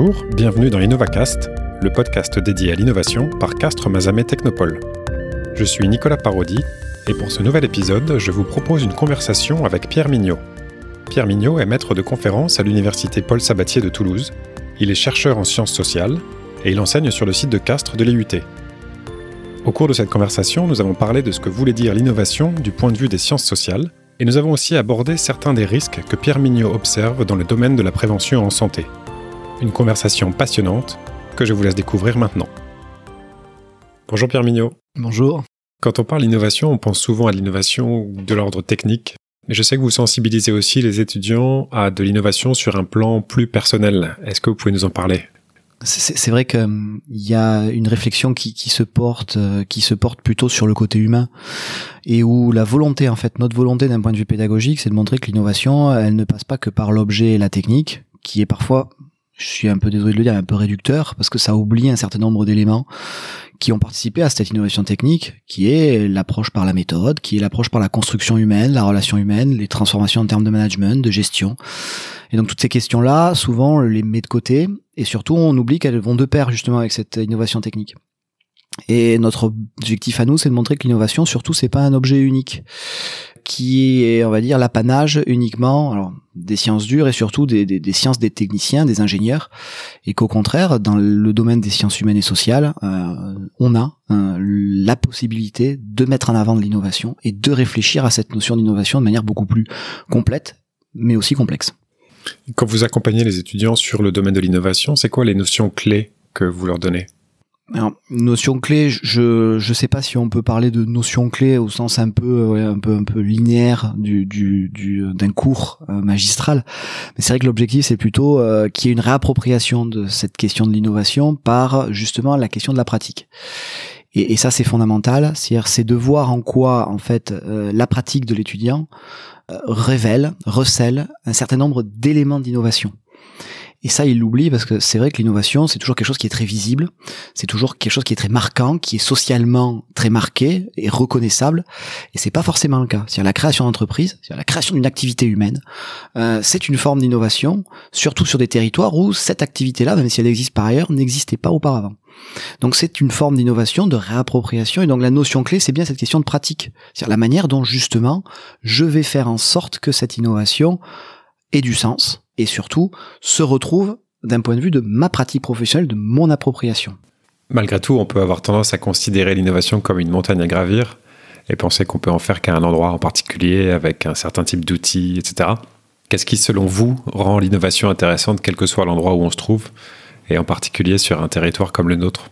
Bonjour, bienvenue dans InnovaCast, le podcast dédié à l'innovation par Castres Mazamet Technopole. Je suis Nicolas Parodi et pour ce nouvel épisode, je vous propose une conversation avec Pierre Mignot. Pierre Mignot est maître de conférence à l'université Paul Sabatier de Toulouse. Il est chercheur en sciences sociales et il enseigne sur le site de Castres de l'IUT. Au cours de cette conversation, nous avons parlé de ce que voulait dire l'innovation du point de vue des sciences sociales et nous avons aussi abordé certains des risques que Pierre Mignot observe dans le domaine de la prévention en santé. Une conversation passionnante que je vous laisse découvrir maintenant. Bonjour Pierre Mignot. Bonjour. Quand on parle d'innovation, on pense souvent à l'innovation de l'ordre technique, mais je sais que vous sensibilisez aussi les étudiants à de l'innovation sur un plan plus personnel. Est-ce que vous pouvez nous en parler? C'est vrai qu'il hum, y a une réflexion qui, qui, se porte, euh, qui se porte plutôt sur le côté humain, et où la volonté, en fait, notre volonté d'un point de vue pédagogique, c'est de montrer que l'innovation, elle ne passe pas que par l'objet et la technique, qui est parfois je suis un peu désolé de le dire, un peu réducteur, parce que ça oublie un certain nombre d'éléments qui ont participé à cette innovation technique, qui est l'approche par la méthode, qui est l'approche par la construction humaine, la relation humaine, les transformations en termes de management, de gestion. Et donc toutes ces questions-là, souvent, on les met de côté, et surtout, on oublie qu'elles vont de pair justement avec cette innovation technique. Et notre objectif à nous, c'est de montrer que l'innovation, surtout, c'est pas un objet unique qui est, on va dire, l'apanage uniquement alors, des sciences dures et surtout des, sciences des techniciens, des ingénieurs, et qu'au contraire, dans le domaine des sciences humaines et sociales, euh, on a euh, la possibilité de mettre en avant de l'innovation et de réfléchir à cette notion d'innovation de manière beaucoup plus complète, mais aussi complexe. Quand vous accompagnez les étudiants sur le domaine de l'innovation, c'est quoi les notions clés que vous leur donnez? Alors, notion clé, je je sais pas si on peut parler de notion clé au sens un peu un peu un peu linéaire du du d'un cours euh, magistral, mais c'est vrai que l'objectif c'est plutôt euh, qu'il y ait une réappropriation de cette question de l'innovation par justement la question de la pratique. Et, et ça c'est fondamental, c'est-à-dire c'est de voir en quoi en fait euh, la pratique de l'étudiant révèle, recèle un certain nombre d'éléments d'innovation. Et ça, il l'oublie parce que c'est vrai que l'innovation, c'est toujours quelque chose qui est très visible, c'est toujours quelque chose qui est très marquant, qui est socialement très marqué et reconnaissable. Et c'est pas forcément le cas. C'est la création d'entreprise, c'est la création d'une activité humaine. Euh, c'est une forme d'innovation, surtout sur des territoires où cette activité-là, même si elle existe par ailleurs, n'existait pas auparavant. Donc c'est une forme d'innovation, de réappropriation, et donc la notion clé, c'est bien cette question de pratique, c'est-à-dire la manière dont justement je vais faire en sorte que cette innovation ait du sens, et surtout se retrouve d'un point de vue de ma pratique professionnelle, de mon appropriation. Malgré tout, on peut avoir tendance à considérer l'innovation comme une montagne à gravir et penser qu'on peut en faire qu'à un endroit en particulier avec un certain type d'outils, etc. Qu'est-ce qui, selon vous, rend l'innovation intéressante quel que soit l'endroit où on se trouve et en particulier sur un territoire comme le nôtre?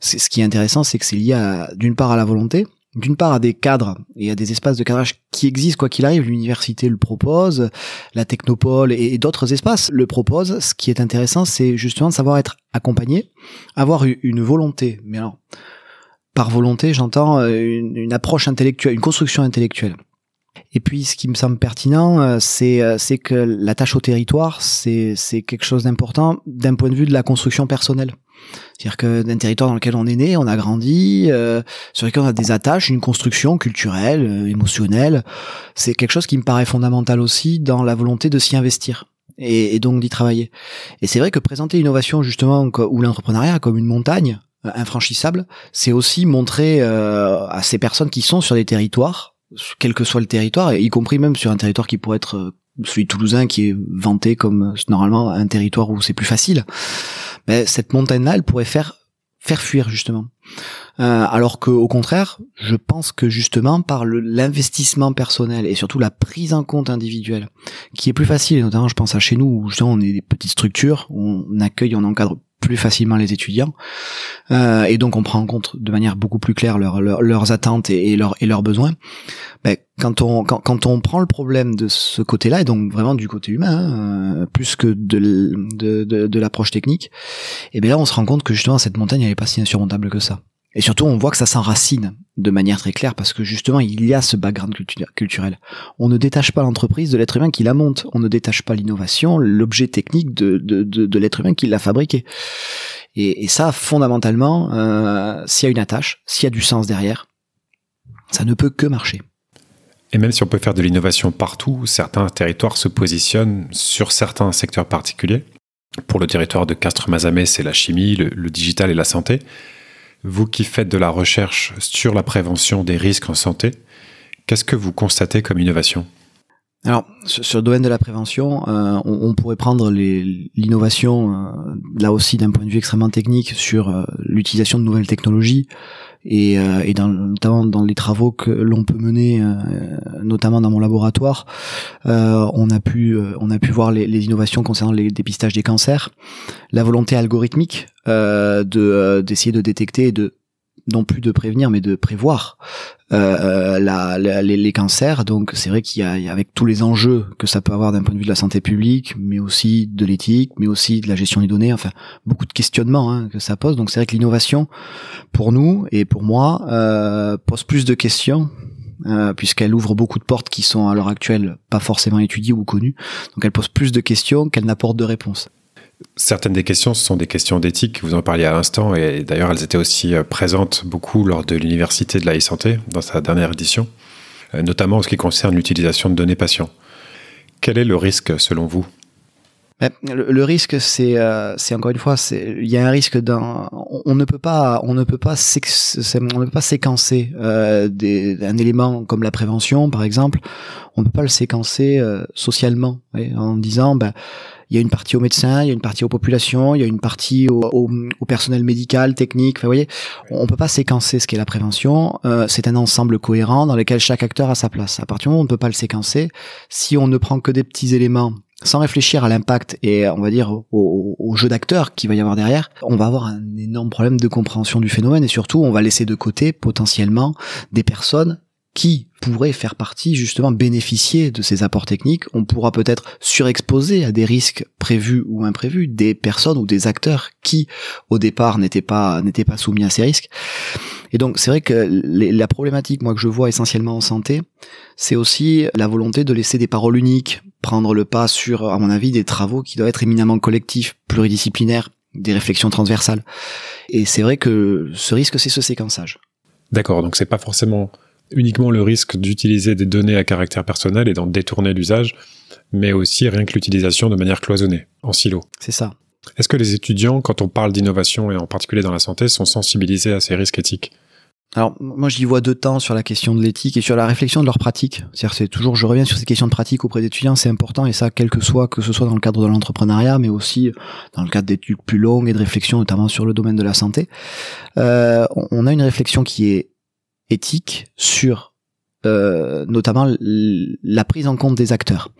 Ce qui est intéressant, c'est que c'est lié d'une part à la volonté, d'une part à des cadres et à des espaces de cadrage qui existent quoi qu'il arrive. L'université le propose, la technopole et, d'autres espaces le proposent. Ce qui est intéressant, c'est justement de savoir être accompagné, avoir une volonté. Mais alors, par volonté, j'entends euh, une, approche intellectuelle, une construction intellectuelle. Et puis, ce qui me semble pertinent, euh, c'est euh, c'est que la tâche au territoire, c'est c'est quelque chose d'important d'un point de vue de la construction personnelle. C'est-à-dire que d'un territoire dans lequel on est né, on a grandi, euh, sur lequel on a des attaches, une construction culturelle, euh, émotionnelle, c'est quelque chose qui me paraît fondamental aussi dans la volonté de s'y investir. Et, donc d'y travailler. Et c'est vrai que présenter l'innovation justement ou l'entrepreneuriat comme une montagne euh, infranchissable, c'est aussi montrer à ces personnes qui sont sur des territoires, quel que soit le territoire, y compris même sur un territoire qui pourrait être celui toulousain qui est vanté comme normalement un territoire où c'est plus facile ben, cette montagne-là, elle pourrait faire faire fuir justement. Euh, alors que au contraire, je pense que justement par l'investissement personnel et surtout la prise en compte individuelle, qui est plus facile, notamment je pense à chez nous où justement on est des petites structures, on accueille, on encadre plus facilement les étudiants, euh, et donc on prend en compte de manière beaucoup plus claire leurs attentes et, leurs, et leurs besoins. Ben, quand on quand, quand, on prend le problème de ce côté-là et donc vraiment du côté humain hein, euh, plus que de de, de, l'approche technique, et bien là on se rend compte que justement cette montagne elle pas si insurmontable que ça. Et surtout, on voit que ça s'enracine de manière très claire parce que justement, il y a ce background culturel. On ne détache pas l'entreprise de l'être humain qui la monte. On ne détache pas l'innovation, l'objet technique de, de, de, l'être humain qui l'a fabriqué. Et, et, ça, fondamentalement, euh, s'il y a une attache, s'il y a du sens derrière, ça ne peut que marcher. Et même si on peut faire de l'innovation partout, certains territoires se positionnent sur certains secteurs particuliers. Pour le territoire de Castres-Mazamet, c'est la chimie, le, digital et la santé. Vous qui faites de la recherche sur la prévention des risques en santé, qu'est-ce que vous constatez comme innovation? Alors, sur le domaine de la prévention, euh, on, pourrait prendre l'innovation, euh, là aussi d'un point de vue extrêmement technique, sur euh, l'utilisation de nouvelles technologies, et, et dans, notamment dans les travaux que l'on peut mener, notamment dans mon laboratoire, on a pu on a pu voir les, les innovations concernant les dépistages des cancers, la volonté algorithmique de d'essayer de détecter et de non plus de prévenir mais de prévoir euh, la, les, cancers. Donc c'est vrai qu'il y a avec tous les enjeux que ça peut avoir d'un point de vue de la santé publique mais aussi de l'éthique mais aussi de la gestion des données enfin beaucoup de questionnements hein, que ça pose. Donc c'est vrai que l'innovation pour nous et pour moi euh, pose plus de questions euh, puisqu'elle ouvre beaucoup de portes qui sont à l'heure actuelle pas forcément étudiées ou connues. Donc elle pose plus de questions qu'elle n'apporte de réponses Certaines des questions, sont des questions d'éthique, vous en parliez à l'instant, et d'ailleurs elles étaient aussi euh, présentes beaucoup lors de l'Université de la e-santé, dans sa dernière édition, euh, notamment en ce qui concerne l'utilisation de données patients. Quel est le risque selon vous? Le, risque, c'est, euh, c'est encore une fois, c'est, il y a un risque d'un, on, ne peut pas, on ne peut pas, on ne peut pas séquencer des, un élément comme la prévention, par exemple, on ne peut pas le séquencer socialement, en disant, ben, il y a une partie aux médecins, il y a une partie aux populations, il y a une partie au, personnel médical, technique. Enfin, vous voyez, on peut pas séquencer ce qu'est la prévention. Euh, c'est un ensemble cohérent dans lequel chaque acteur a sa place. À partir du moment où on ne peut pas le séquencer, si on ne prend que des petits éléments sans réfléchir à l'impact et on va dire au, jeu d'acteurs qu'il va y avoir derrière, on va avoir un énorme problème de compréhension du phénomène et surtout on va laisser de côté potentiellement des personnes qui pourrait faire partie, justement, bénéficier de ces apports techniques. On pourra peut-être surexposer à des risques prévus ou imprévus des personnes ou des acteurs qui, au départ, n'étaient pas, n'étaient pas soumis à ces risques. Et donc, c'est vrai que la problématique, moi, que je vois essentiellement en santé, c'est aussi la volonté de laisser des paroles uniques, prendre le pas sur, à mon avis, des travaux qui doivent être éminemment collectifs, pluridisciplinaires, des réflexions transversales. Et c'est vrai que ce risque, c'est ce séquençage. D'accord, donc c'est pas forcément uniquement le risque d'utiliser des données à caractère personnel et d'en détourner l'usage, mais aussi rien que l'utilisation de manière cloisonnée, en silo. C'est ça. Est-ce que les étudiants, quand on parle d'innovation et en particulier dans la santé, sont sensibilisés à ces risques éthiques? Alors moi j'y vois deux temps sur la question de l'éthique et sur la réflexion de leur pratique. C'est-à-dire c'est toujours je reviens sur ces questions de pratique auprès d'étudiants, c'est important et ça quel que soit que ce soit dans le cadre de l'entrepreneuriat, mais aussi dans le cadre d'études plus longues et de réflexion notamment sur le domaine de la santé. Euh, on a une réflexion qui est éthique sur euh, notamment la prise en compte des acteurs.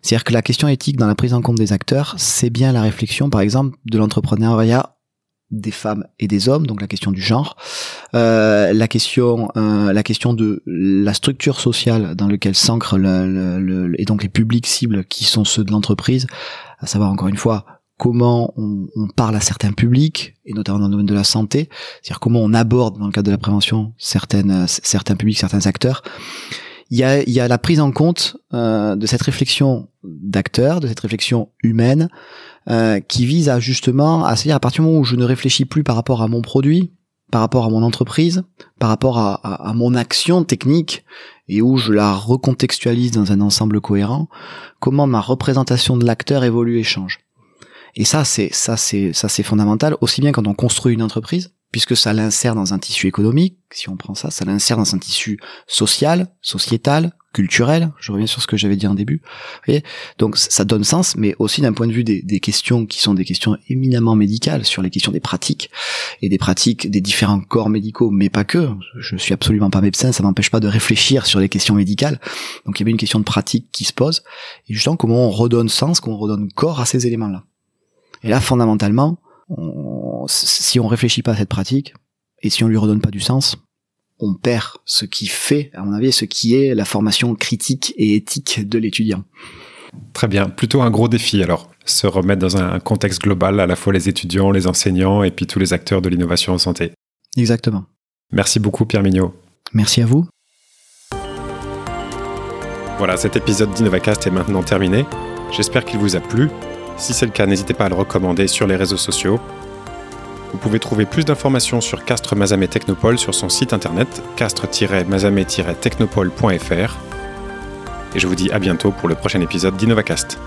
C'est-à-dire que la question éthique dans la prise en compte des acteurs, c'est bien la réflexion, par exemple, de l'entrepreneuriat des femmes et des hommes, donc la question du genre, euh, la question, euh, la question de la structure sociale dans laquelle s'ancre le, et donc les publics cibles qui sont ceux de l'entreprise, à savoir encore une fois comment on, parle à certains publics, et notamment dans le domaine de la santé, c'est-à-dire comment on aborde dans le cadre de la prévention certaines, certains publics, certains acteurs. Il y a, y a la prise en compte euh, de cette réflexion d'acteurs, de cette réflexion humaine, euh, qui vise à justement à se dire à partir du moment où je ne réfléchis plus par rapport à mon produit, par rapport à mon entreprise, par rapport à, à mon action technique, et où je la recontextualise dans un ensemble cohérent, comment ma représentation de l'acteur évolue et change. Et ça, c'est ça, c'est ça, c'est fondamental aussi bien quand on construit une entreprise, puisque ça l'insère dans un tissu économique. Si on prend ça, ça l'insère dans un tissu social, sociétal, culturel. Je reviens sur ce que j'avais dit en début. Donc ça donne sens, mais aussi d'un point de vue des, questions qui sont des questions éminemment médicales sur les questions des pratiques et des pratiques des différents corps médicaux, mais pas que. Je suis absolument pas médecin, ça m'empêche pas de réfléchir sur les questions médicales. Donc il y avait une question de pratique qui se pose et justement comment on redonne sens, comment on redonne corps à ces éléments-là. Et là, fondamentalement, si on réfléchit pas à cette pratique, et si on lui redonne pas du sens, on perd ce qui fait, à mon avis, ce qui est la formation critique et éthique de l'étudiant. Très bien, plutôt un gros défi alors, se remettre dans un contexte global, à la fois les étudiants, les enseignants et puis tous les acteurs de l'innovation en santé. Exactement. Merci beaucoup Pierre Mignot. Merci à vous. Voilà, cet épisode d'InnovaCast est maintenant terminé. J'espère qu'il vous a plu si c'est le cas, n'hésitez pas à le recommander sur les réseaux sociaux. Vous pouvez trouver plus d'informations sur Castres Mazamet Technopole sur son site internet castres-mazamet-technopole.fr. Et je vous dis à bientôt pour le prochain épisode d'InnovaCast.